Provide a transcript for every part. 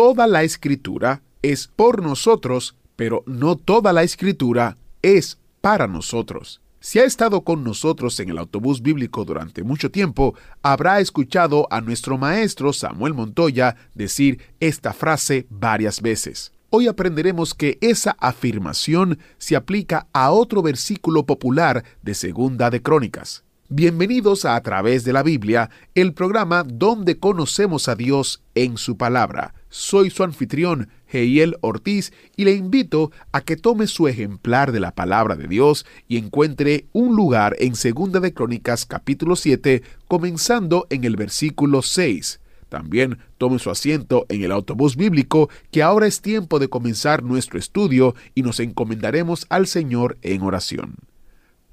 Toda la escritura es por nosotros, pero no toda la escritura es para nosotros. Si ha estado con nosotros en el autobús bíblico durante mucho tiempo, habrá escuchado a nuestro maestro Samuel Montoya decir esta frase varias veces. Hoy aprenderemos que esa afirmación se aplica a otro versículo popular de Segunda de Crónicas. Bienvenidos a A través de la Biblia, el programa donde conocemos a Dios en su palabra. Soy su anfitrión, Heiel Ortiz, y le invito a que tome su ejemplar de la palabra de Dios y encuentre un lugar en Segunda de Crónicas capítulo 7, comenzando en el versículo 6. También tome su asiento en el autobús bíblico, que ahora es tiempo de comenzar nuestro estudio y nos encomendaremos al Señor en oración.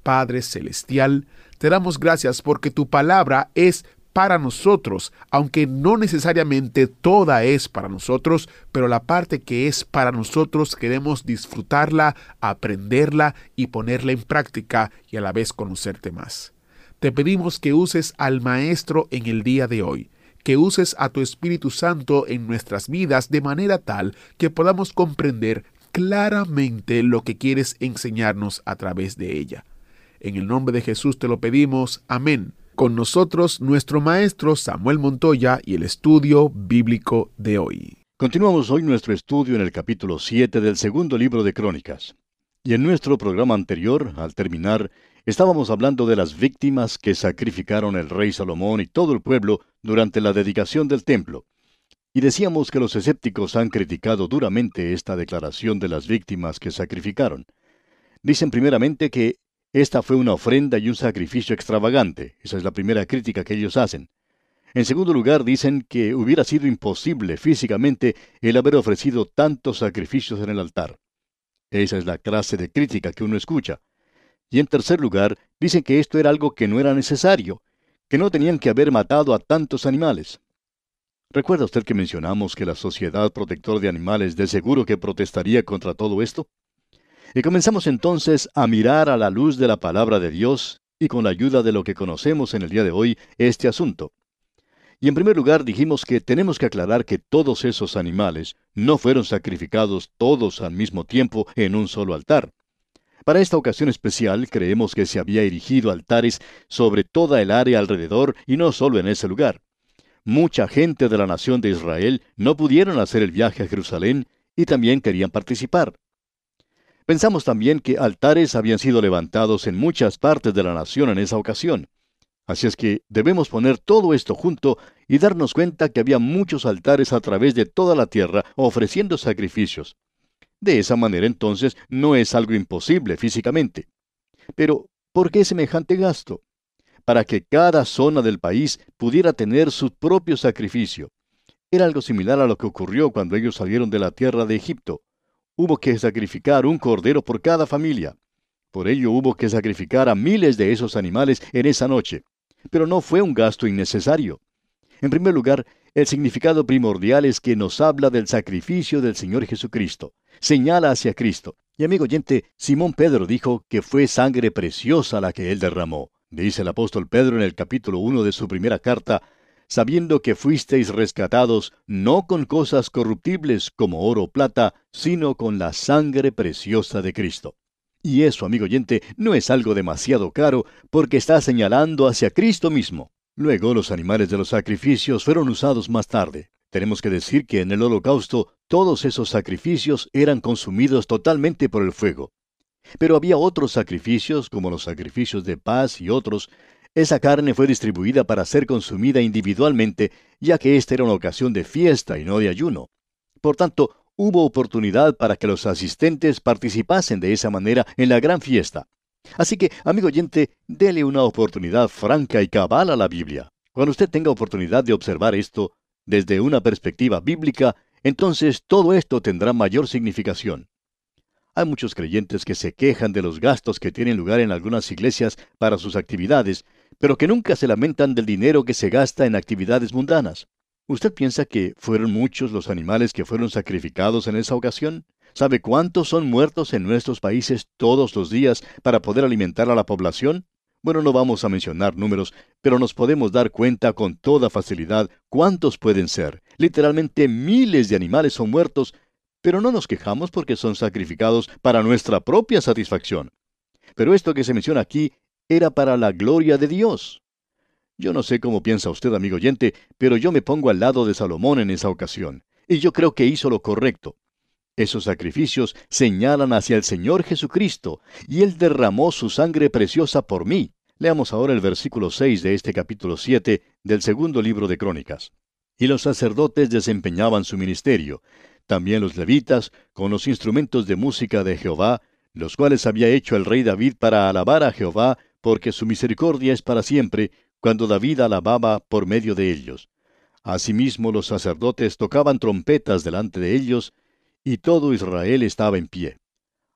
Padre Celestial, te damos gracias porque tu palabra es para nosotros, aunque no necesariamente toda es para nosotros, pero la parte que es para nosotros queremos disfrutarla, aprenderla y ponerla en práctica y a la vez conocerte más. Te pedimos que uses al Maestro en el día de hoy, que uses a tu Espíritu Santo en nuestras vidas de manera tal que podamos comprender claramente lo que quieres enseñarnos a través de ella. En el nombre de Jesús te lo pedimos. Amén. Con nosotros nuestro maestro Samuel Montoya y el estudio bíblico de hoy. Continuamos hoy nuestro estudio en el capítulo 7 del segundo libro de Crónicas. Y en nuestro programa anterior, al terminar, estábamos hablando de las víctimas que sacrificaron el rey Salomón y todo el pueblo durante la dedicación del templo. Y decíamos que los escépticos han criticado duramente esta declaración de las víctimas que sacrificaron. Dicen primeramente que esta fue una ofrenda y un sacrificio extravagante. Esa es la primera crítica que ellos hacen. En segundo lugar, dicen que hubiera sido imposible físicamente el haber ofrecido tantos sacrificios en el altar. Esa es la clase de crítica que uno escucha. Y en tercer lugar, dicen que esto era algo que no era necesario, que no tenían que haber matado a tantos animales. ¿Recuerda usted que mencionamos que la Sociedad Protector de Animales de seguro que protestaría contra todo esto? Y comenzamos entonces a mirar a la luz de la palabra de Dios y con la ayuda de lo que conocemos en el día de hoy este asunto. Y en primer lugar dijimos que tenemos que aclarar que todos esos animales no fueron sacrificados todos al mismo tiempo en un solo altar. Para esta ocasión especial creemos que se había erigido altares sobre toda el área alrededor y no solo en ese lugar mucha gente de la nación de Israel no pudieron hacer el viaje a Jerusalén y también querían participar. Pensamos también que altares habían sido levantados en muchas partes de la nación en esa ocasión. Así es que debemos poner todo esto junto y darnos cuenta que había muchos altares a través de toda la tierra ofreciendo sacrificios. De esa manera entonces no es algo imposible físicamente. Pero, ¿por qué semejante gasto? para que cada zona del país pudiera tener su propio sacrificio. Era algo similar a lo que ocurrió cuando ellos salieron de la tierra de Egipto. Hubo que sacrificar un cordero por cada familia. Por ello hubo que sacrificar a miles de esos animales en esa noche. Pero no fue un gasto innecesario. En primer lugar, el significado primordial es que nos habla del sacrificio del Señor Jesucristo. Señala hacia Cristo. Y amigo oyente, Simón Pedro dijo que fue sangre preciosa la que él derramó. Dice el apóstol Pedro en el capítulo 1 de su primera carta, sabiendo que fuisteis rescatados no con cosas corruptibles como oro o plata, sino con la sangre preciosa de Cristo. Y eso, amigo oyente, no es algo demasiado caro porque está señalando hacia Cristo mismo. Luego los animales de los sacrificios fueron usados más tarde. Tenemos que decir que en el holocausto todos esos sacrificios eran consumidos totalmente por el fuego. Pero había otros sacrificios, como los sacrificios de paz y otros. Esa carne fue distribuida para ser consumida individualmente, ya que esta era una ocasión de fiesta y no de ayuno. Por tanto, hubo oportunidad para que los asistentes participasen de esa manera en la gran fiesta. Así que, amigo oyente, dele una oportunidad franca y cabal a la Biblia. Cuando usted tenga oportunidad de observar esto, desde una perspectiva bíblica, entonces todo esto tendrá mayor significación. Hay muchos creyentes que se quejan de los gastos que tienen lugar en algunas iglesias para sus actividades, pero que nunca se lamentan del dinero que se gasta en actividades mundanas. ¿Usted piensa que fueron muchos los animales que fueron sacrificados en esa ocasión? ¿Sabe cuántos son muertos en nuestros países todos los días para poder alimentar a la población? Bueno, no vamos a mencionar números, pero nos podemos dar cuenta con toda facilidad cuántos pueden ser. Literalmente miles de animales son muertos, pero no nos quejamos porque son sacrificados para nuestra propia satisfacción. Pero esto que se menciona aquí era para la gloria de Dios. Yo no sé cómo piensa usted, amigo oyente, pero yo me pongo al lado de Salomón en esa ocasión, y yo creo que hizo lo correcto. Esos sacrificios señalan hacia el Señor Jesucristo, y Él derramó su sangre preciosa por mí. Leamos ahora el versículo 6 de este capítulo 7 del segundo libro de Crónicas. Y los sacerdotes desempeñaban su ministerio, también los levitas, con los instrumentos de música de Jehová, los cuales había hecho el rey David para alabar a Jehová, porque su misericordia es para siempre, cuando David alababa por medio de ellos. Asimismo los sacerdotes tocaban trompetas delante de ellos, y todo Israel estaba en pie.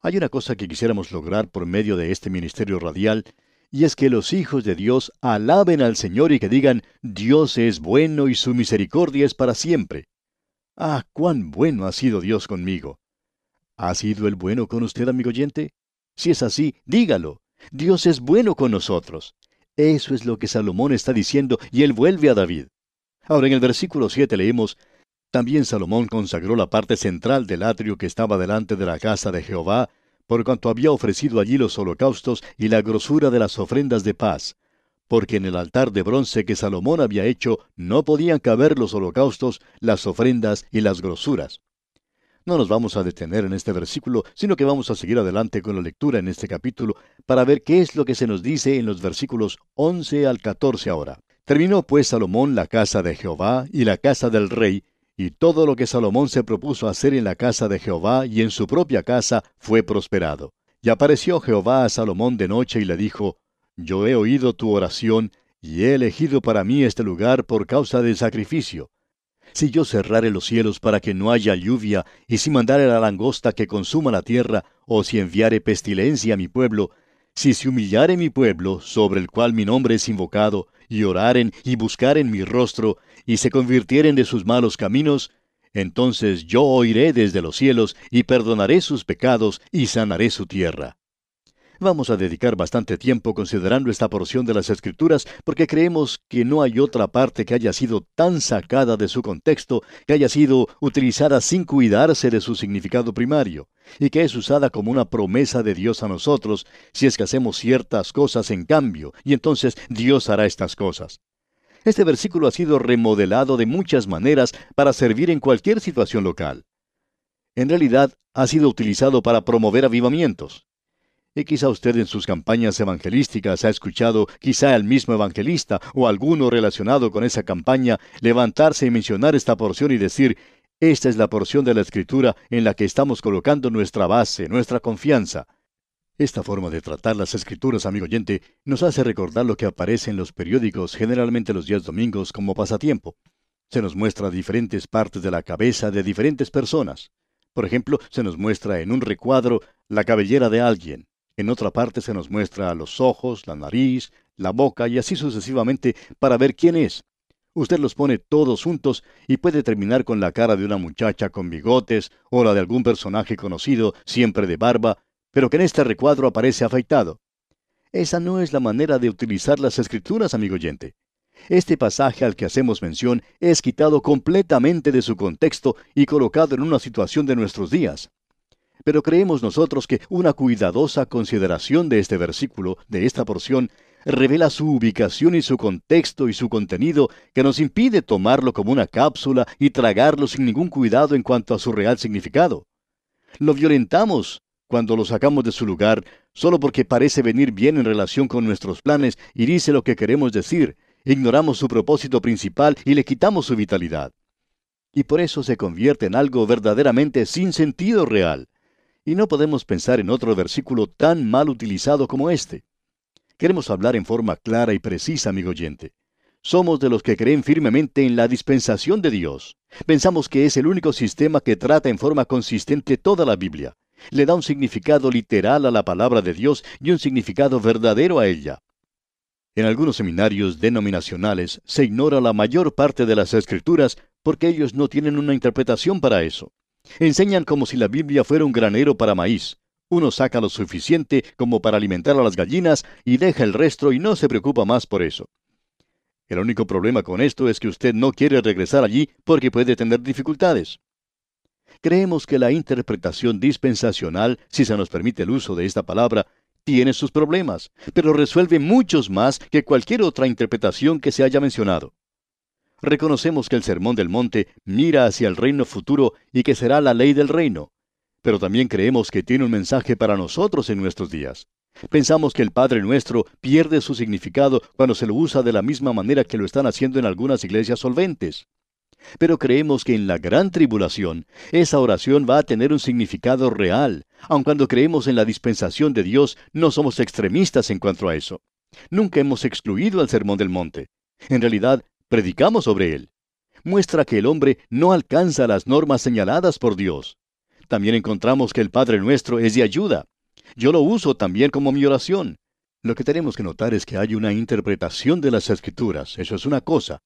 Hay una cosa que quisiéramos lograr por medio de este ministerio radial, y es que los hijos de Dios alaben al Señor y que digan, Dios es bueno y su misericordia es para siempre. Ah, cuán bueno ha sido Dios conmigo. ¿Ha sido el bueno con usted, amigo oyente? Si es así, dígalo. Dios es bueno con nosotros. Eso es lo que Salomón está diciendo y él vuelve a David. Ahora en el versículo 7 leemos, También Salomón consagró la parte central del atrio que estaba delante de la casa de Jehová, por cuanto había ofrecido allí los holocaustos y la grosura de las ofrendas de paz, porque en el altar de bronce que Salomón había hecho no podían caber los holocaustos, las ofrendas y las grosuras. No nos vamos a detener en este versículo, sino que vamos a seguir adelante con la lectura en este capítulo para ver qué es lo que se nos dice en los versículos 11 al 14 ahora. Terminó pues Salomón la casa de Jehová y la casa del rey, y todo lo que Salomón se propuso hacer en la casa de Jehová y en su propia casa fue prosperado. Y apareció Jehová a Salomón de noche y le dijo, Yo he oído tu oración, y he elegido para mí este lugar por causa del sacrificio si yo cerrare los cielos para que no haya lluvia, y si mandare la langosta que consuma la tierra, o si enviare pestilencia a mi pueblo, si se humillare mi pueblo, sobre el cual mi nombre es invocado, y oraren y buscaren mi rostro, y se convirtieren de sus malos caminos, entonces yo oiré desde los cielos, y perdonaré sus pecados, y sanaré su tierra. Vamos a dedicar bastante tiempo considerando esta porción de las Escrituras porque creemos que no hay otra parte que haya sido tan sacada de su contexto, que haya sido utilizada sin cuidarse de su significado primario, y que es usada como una promesa de Dios a nosotros si es que hacemos ciertas cosas en cambio, y entonces Dios hará estas cosas. Este versículo ha sido remodelado de muchas maneras para servir en cualquier situación local. En realidad, ha sido utilizado para promover avivamientos. Y quizá usted en sus campañas evangelísticas ha escuchado quizá al mismo evangelista o alguno relacionado con esa campaña levantarse y mencionar esta porción y decir, esta es la porción de la escritura en la que estamos colocando nuestra base, nuestra confianza. Esta forma de tratar las escrituras, amigo oyente, nos hace recordar lo que aparece en los periódicos generalmente los días domingos como pasatiempo. Se nos muestra diferentes partes de la cabeza de diferentes personas. Por ejemplo, se nos muestra en un recuadro la cabellera de alguien, en otra parte se nos muestra los ojos, la nariz, la boca y así sucesivamente para ver quién es. Usted los pone todos juntos y puede terminar con la cara de una muchacha con bigotes o la de algún personaje conocido, siempre de barba, pero que en este recuadro aparece afeitado. Esa no es la manera de utilizar las escrituras, amigo oyente. Este pasaje al que hacemos mención es quitado completamente de su contexto y colocado en una situación de nuestros días. Pero creemos nosotros que una cuidadosa consideración de este versículo, de esta porción, revela su ubicación y su contexto y su contenido que nos impide tomarlo como una cápsula y tragarlo sin ningún cuidado en cuanto a su real significado. Lo violentamos cuando lo sacamos de su lugar solo porque parece venir bien en relación con nuestros planes y dice lo que queremos decir, ignoramos su propósito principal y le quitamos su vitalidad. Y por eso se convierte en algo verdaderamente sin sentido real. Y no podemos pensar en otro versículo tan mal utilizado como este. Queremos hablar en forma clara y precisa, amigo oyente. somos de los que creen firmemente en la dispensación de Dios. Pensamos que es el único sistema que trata en forma consistente toda la Biblia. Le da un significado literal a la palabra de Dios y un significado verdadero a ella. En algunos seminarios denominacionales se ignora la mayor parte de las escrituras porque ellos no tienen una interpretación para eso. Enseñan como si la Biblia fuera un granero para maíz. Uno saca lo suficiente como para alimentar a las gallinas y deja el resto y no se preocupa más por eso. El único problema con esto es que usted no quiere regresar allí porque puede tener dificultades. Creemos que la interpretación dispensacional, si se nos permite el uso de esta palabra, tiene sus problemas, pero resuelve muchos más que cualquier otra interpretación que se haya mencionado. Reconocemos que el Sermón del Monte mira hacia el reino futuro y que será la ley del reino, pero también creemos que tiene un mensaje para nosotros en nuestros días. Pensamos que el Padre Nuestro pierde su significado cuando se lo usa de la misma manera que lo están haciendo en algunas iglesias solventes. Pero creemos que en la gran tribulación esa oración va a tener un significado real, aun cuando creemos en la dispensación de Dios, no somos extremistas en cuanto a eso. Nunca hemos excluido al Sermón del Monte. En realidad, predicamos sobre él. Muestra que el hombre no alcanza las normas señaladas por Dios. También encontramos que el Padre Nuestro es de ayuda. Yo lo uso también como mi oración. Lo que tenemos que notar es que hay una interpretación de las escrituras, eso es una cosa.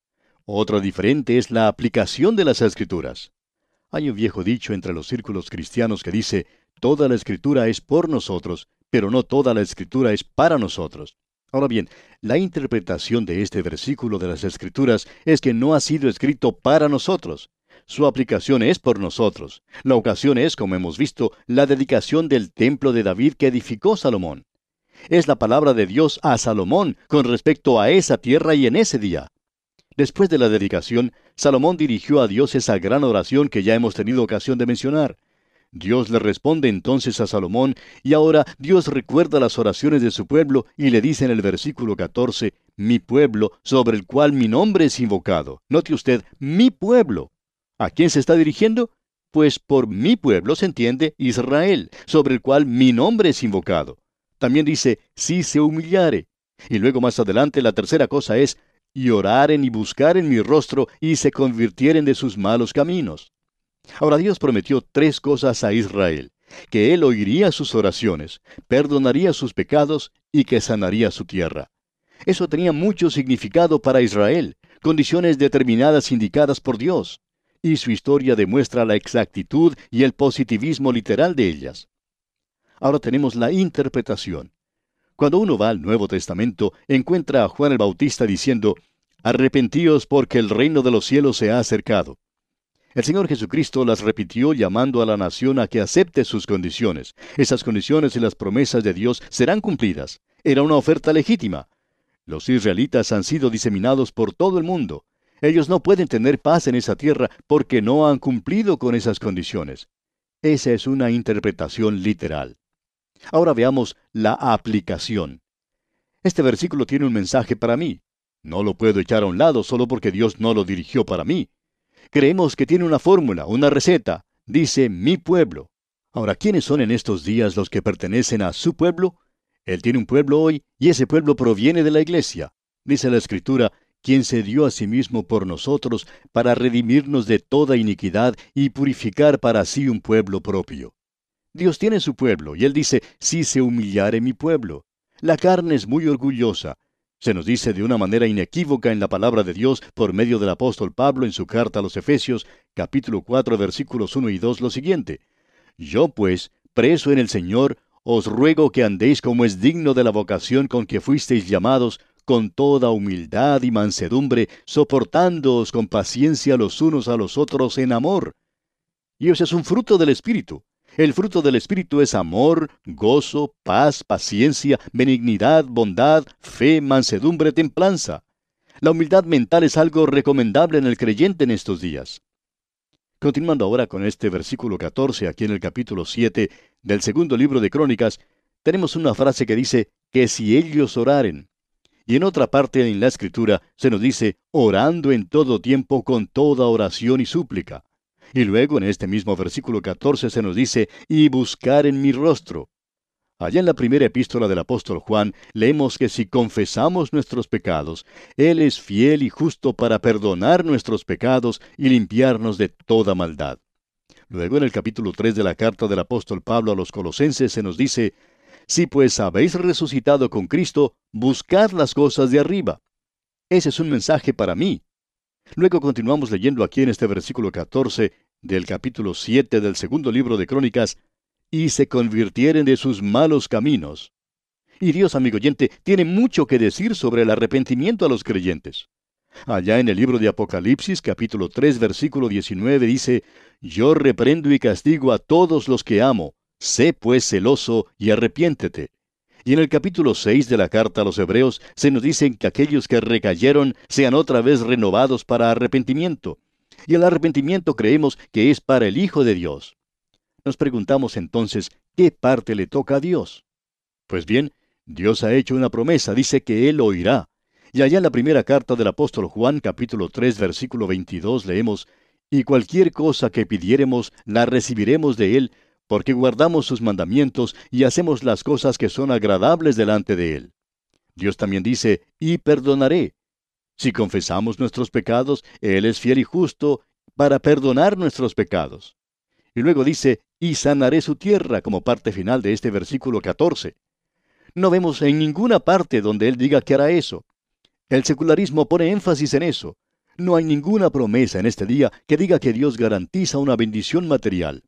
Otra diferente es la aplicación de las escrituras. Hay un viejo dicho entre los círculos cristianos que dice, toda la escritura es por nosotros, pero no toda la escritura es para nosotros. Ahora bien, la interpretación de este versículo de las escrituras es que no ha sido escrito para nosotros. Su aplicación es por nosotros. La ocasión es, como hemos visto, la dedicación del templo de David que edificó Salomón. Es la palabra de Dios a Salomón con respecto a esa tierra y en ese día. Después de la dedicación, Salomón dirigió a Dios esa gran oración que ya hemos tenido ocasión de mencionar. Dios le responde entonces a Salomón y ahora Dios recuerda las oraciones de su pueblo y le dice en el versículo 14, mi pueblo sobre el cual mi nombre es invocado. Note usted, mi pueblo. ¿A quién se está dirigiendo? Pues por mi pueblo se entiende Israel, sobre el cual mi nombre es invocado. También dice, si se humillare. Y luego más adelante la tercera cosa es, y oraren y buscaren mi rostro y se convirtieren de sus malos caminos. Ahora Dios prometió tres cosas a Israel, que Él oiría sus oraciones, perdonaría sus pecados y que sanaría su tierra. Eso tenía mucho significado para Israel, condiciones determinadas indicadas por Dios y su historia demuestra la exactitud y el positivismo literal de ellas. Ahora tenemos la interpretación. Cuando uno va al Nuevo Testamento, encuentra a Juan el Bautista diciendo, Arrepentíos porque el reino de los cielos se ha acercado. El Señor Jesucristo las repitió llamando a la nación a que acepte sus condiciones. Esas condiciones y las promesas de Dios serán cumplidas. Era una oferta legítima. Los israelitas han sido diseminados por todo el mundo. Ellos no pueden tener paz en esa tierra porque no han cumplido con esas condiciones. Esa es una interpretación literal. Ahora veamos la aplicación. Este versículo tiene un mensaje para mí. No lo puedo echar a un lado solo porque Dios no lo dirigió para mí. Creemos que tiene una fórmula, una receta. Dice mi pueblo. Ahora, ¿quiénes son en estos días los que pertenecen a su pueblo? Él tiene un pueblo hoy y ese pueblo proviene de la iglesia. Dice la Escritura, quien se dio a sí mismo por nosotros para redimirnos de toda iniquidad y purificar para sí un pueblo propio. Dios tiene su pueblo, y Él dice, si se humillare mi pueblo. La carne es muy orgullosa. Se nos dice de una manera inequívoca en la palabra de Dios por medio del apóstol Pablo en su carta a los Efesios, capítulo 4, versículos 1 y 2, lo siguiente. Yo pues, preso en el Señor, os ruego que andéis como es digno de la vocación con que fuisteis llamados, con toda humildad y mansedumbre, soportándoos con paciencia los unos a los otros en amor. Y ese es un fruto del Espíritu. El fruto del Espíritu es amor, gozo, paz, paciencia, benignidad, bondad, fe, mansedumbre, templanza. La humildad mental es algo recomendable en el creyente en estos días. Continuando ahora con este versículo 14 aquí en el capítulo 7 del segundo libro de Crónicas, tenemos una frase que dice que si ellos oraren, y en otra parte en la Escritura se nos dice, orando en todo tiempo con toda oración y súplica. Y luego en este mismo versículo 14 se nos dice, y buscar en mi rostro. Allá en la primera epístola del apóstol Juan leemos que si confesamos nuestros pecados, Él es fiel y justo para perdonar nuestros pecados y limpiarnos de toda maldad. Luego en el capítulo 3 de la carta del apóstol Pablo a los colosenses se nos dice, Si pues habéis resucitado con Cristo, buscad las cosas de arriba. Ese es un mensaje para mí. Luego continuamos leyendo aquí en este versículo 14 del capítulo 7 del segundo libro de Crónicas, y se convirtieren de sus malos caminos. Y Dios, amigo oyente, tiene mucho que decir sobre el arrepentimiento a los creyentes. Allá en el libro de Apocalipsis, capítulo 3, versículo 19, dice, Yo reprendo y castigo a todos los que amo, sé pues celoso y arrepiéntete. Y en el capítulo 6 de la carta a los Hebreos se nos dice que aquellos que recayeron sean otra vez renovados para arrepentimiento. Y el arrepentimiento creemos que es para el Hijo de Dios. Nos preguntamos entonces, ¿qué parte le toca a Dios? Pues bien, Dios ha hecho una promesa, dice que Él oirá. Y allá en la primera carta del apóstol Juan, capítulo 3, versículo 22, leemos, Y cualquier cosa que pidiéremos, la recibiremos de Él, porque guardamos sus mandamientos y hacemos las cosas que son agradables delante de Él. Dios también dice, y perdonaré. Si confesamos nuestros pecados, Él es fiel y justo para perdonar nuestros pecados. Y luego dice, y sanaré su tierra como parte final de este versículo 14. No vemos en ninguna parte donde él diga que hará eso. El secularismo pone énfasis en eso. No hay ninguna promesa en este día que diga que Dios garantiza una bendición material.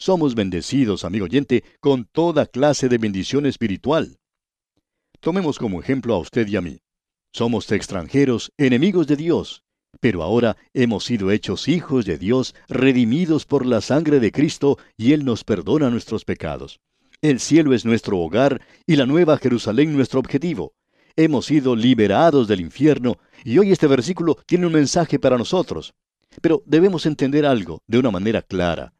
Somos bendecidos, amigo oyente, con toda clase de bendición espiritual. Tomemos como ejemplo a usted y a mí. Somos extranjeros, enemigos de Dios, pero ahora hemos sido hechos hijos de Dios, redimidos por la sangre de Cristo, y Él nos perdona nuestros pecados. El cielo es nuestro hogar y la nueva Jerusalén nuestro objetivo. Hemos sido liberados del infierno, y hoy este versículo tiene un mensaje para nosotros. Pero debemos entender algo de una manera clara.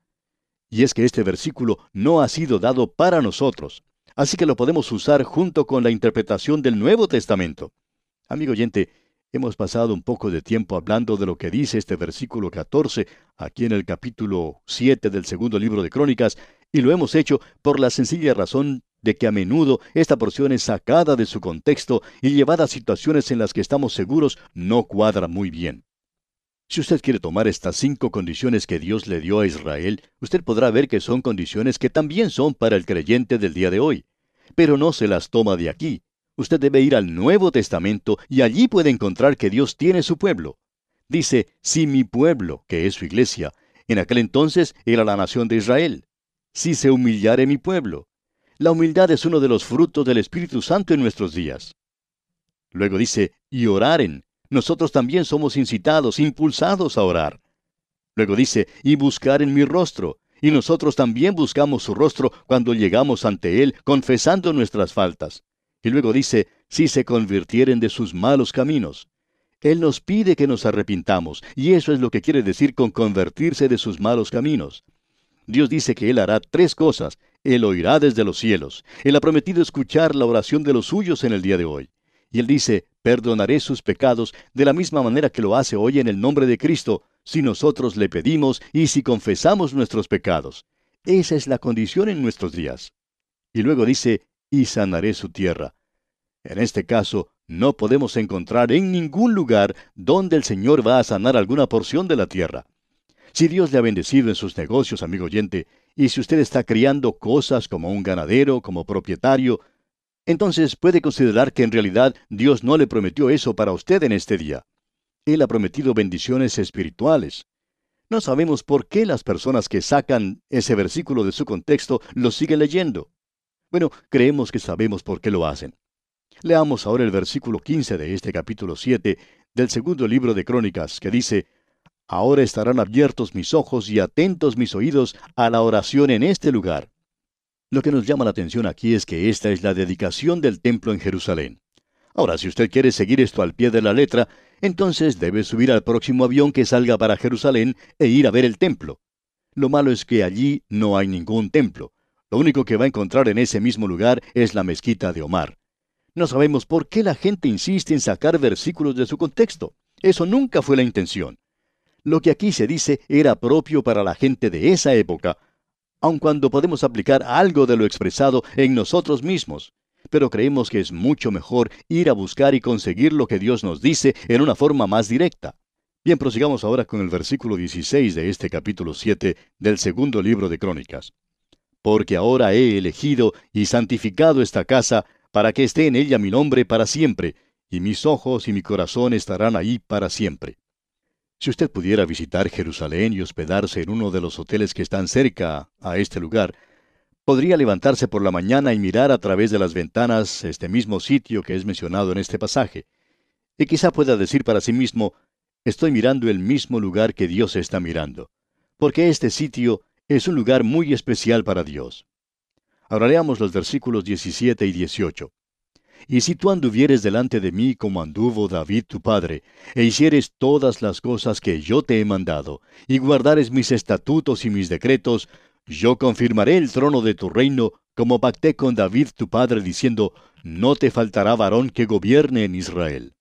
Y es que este versículo no ha sido dado para nosotros, así que lo podemos usar junto con la interpretación del Nuevo Testamento. Amigo oyente, Hemos pasado un poco de tiempo hablando de lo que dice este versículo 14 aquí en el capítulo 7 del segundo libro de Crónicas, y lo hemos hecho por la sencilla razón de que a menudo esta porción es sacada de su contexto y llevada a situaciones en las que estamos seguros no cuadra muy bien. Si usted quiere tomar estas cinco condiciones que Dios le dio a Israel, usted podrá ver que son condiciones que también son para el creyente del día de hoy. Pero no se las toma de aquí, Usted debe ir al Nuevo Testamento y allí puede encontrar que Dios tiene su pueblo. Dice, si mi pueblo, que es su iglesia, en aquel entonces era la nación de Israel. Si se humillare mi pueblo. La humildad es uno de los frutos del Espíritu Santo en nuestros días. Luego dice, y oraren. Nosotros también somos incitados, impulsados a orar. Luego dice, y buscar en mi rostro. Y nosotros también buscamos su rostro cuando llegamos ante Él, confesando nuestras faltas. Y luego dice, si se convirtieren de sus malos caminos. Él nos pide que nos arrepintamos, y eso es lo que quiere decir con convertirse de sus malos caminos. Dios dice que Él hará tres cosas. Él oirá desde los cielos. Él ha prometido escuchar la oración de los suyos en el día de hoy. Y Él dice, perdonaré sus pecados de la misma manera que lo hace hoy en el nombre de Cristo, si nosotros le pedimos y si confesamos nuestros pecados. Esa es la condición en nuestros días. Y luego dice, y sanaré su tierra. En este caso, no podemos encontrar en ningún lugar donde el Señor va a sanar alguna porción de la tierra. Si Dios le ha bendecido en sus negocios, amigo oyente, y si usted está criando cosas como un ganadero, como propietario, entonces puede considerar que en realidad Dios no le prometió eso para usted en este día. Él ha prometido bendiciones espirituales. No sabemos por qué las personas que sacan ese versículo de su contexto lo siguen leyendo. Bueno, creemos que sabemos por qué lo hacen. Leamos ahora el versículo 15 de este capítulo 7 del segundo libro de Crónicas, que dice, Ahora estarán abiertos mis ojos y atentos mis oídos a la oración en este lugar. Lo que nos llama la atención aquí es que esta es la dedicación del templo en Jerusalén. Ahora, si usted quiere seguir esto al pie de la letra, entonces debe subir al próximo avión que salga para Jerusalén e ir a ver el templo. Lo malo es que allí no hay ningún templo. Lo único que va a encontrar en ese mismo lugar es la mezquita de Omar. No sabemos por qué la gente insiste en sacar versículos de su contexto. Eso nunca fue la intención. Lo que aquí se dice era propio para la gente de esa época, aun cuando podemos aplicar algo de lo expresado en nosotros mismos. Pero creemos que es mucho mejor ir a buscar y conseguir lo que Dios nos dice en una forma más directa. Bien, prosigamos ahora con el versículo 16 de este capítulo 7 del segundo libro de Crónicas. Porque ahora he elegido y santificado esta casa para que esté en ella mi nombre para siempre, y mis ojos y mi corazón estarán ahí para siempre. Si usted pudiera visitar Jerusalén y hospedarse en uno de los hoteles que están cerca a este lugar, podría levantarse por la mañana y mirar a través de las ventanas este mismo sitio que es mencionado en este pasaje. Y quizá pueda decir para sí mismo, estoy mirando el mismo lugar que Dios está mirando, porque este sitio es un lugar muy especial para Dios. Ahora leamos los versículos 17 y 18. Y si tú anduvieres delante de mí como anduvo David tu padre, e hicieres todas las cosas que yo te he mandado, y guardares mis estatutos y mis decretos, yo confirmaré el trono de tu reino, como pacté con David tu padre, diciendo, no te faltará varón que gobierne en Israel.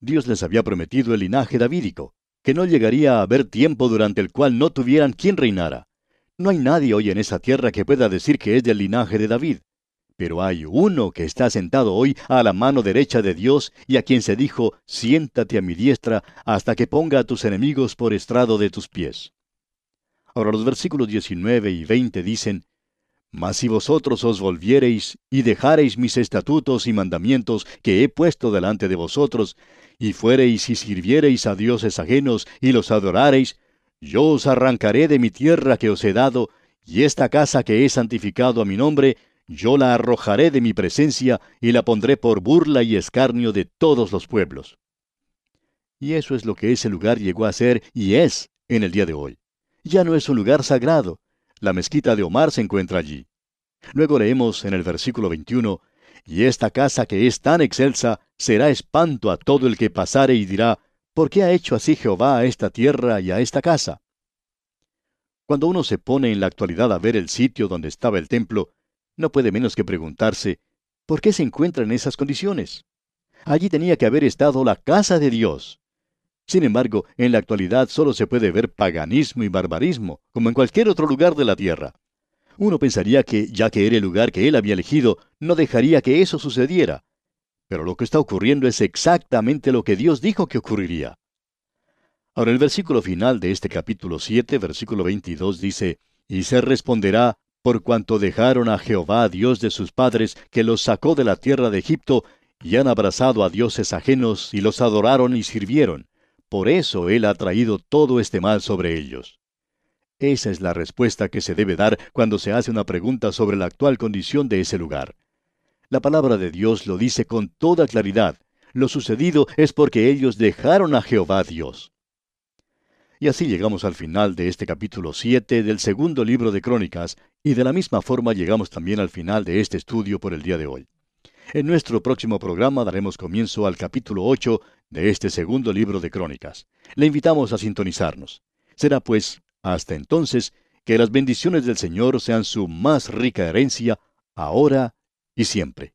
Dios les había prometido el linaje davídico, que no llegaría a haber tiempo durante el cual no tuvieran quien reinara. No hay nadie hoy en esa tierra que pueda decir que es del linaje de David. Pero hay uno que está sentado hoy a la mano derecha de Dios y a quien se dijo, siéntate a mi diestra hasta que ponga a tus enemigos por estrado de tus pies. Ahora los versículos 19 y 20 dicen, Mas si vosotros os volviereis y dejareis mis estatutos y mandamientos que he puesto delante de vosotros, y fuereis y sirviereis a dioses ajenos y los adorareis, yo os arrancaré de mi tierra que os he dado, y esta casa que he santificado a mi nombre, yo la arrojaré de mi presencia y la pondré por burla y escarnio de todos los pueblos. Y eso es lo que ese lugar llegó a ser y es en el día de hoy. Ya no es un lugar sagrado. La mezquita de Omar se encuentra allí. Luego leemos en el versículo 21, Y esta casa que es tan excelsa será espanto a todo el que pasare y dirá, ¿por qué ha hecho así Jehová a esta tierra y a esta casa? Cuando uno se pone en la actualidad a ver el sitio donde estaba el templo, no puede menos que preguntarse, ¿por qué se encuentra en esas condiciones? Allí tenía que haber estado la casa de Dios. Sin embargo, en la actualidad solo se puede ver paganismo y barbarismo, como en cualquier otro lugar de la tierra. Uno pensaría que, ya que era el lugar que él había elegido, no dejaría que eso sucediera. Pero lo que está ocurriendo es exactamente lo que Dios dijo que ocurriría. Ahora el versículo final de este capítulo 7, versículo 22 dice, Y se responderá, por cuanto dejaron a Jehová, Dios de sus padres, que los sacó de la tierra de Egipto, y han abrazado a dioses ajenos, y los adoraron y sirvieron. Por eso Él ha traído todo este mal sobre ellos. Esa es la respuesta que se debe dar cuando se hace una pregunta sobre la actual condición de ese lugar. La palabra de Dios lo dice con toda claridad. Lo sucedido es porque ellos dejaron a Jehová Dios. Y así llegamos al final de este capítulo 7 del segundo libro de Crónicas, y de la misma forma llegamos también al final de este estudio por el día de hoy. En nuestro próximo programa daremos comienzo al capítulo 8 de este segundo libro de Crónicas. Le invitamos a sintonizarnos. Será pues, hasta entonces, que las bendiciones del Señor sean su más rica herencia, ahora y siempre.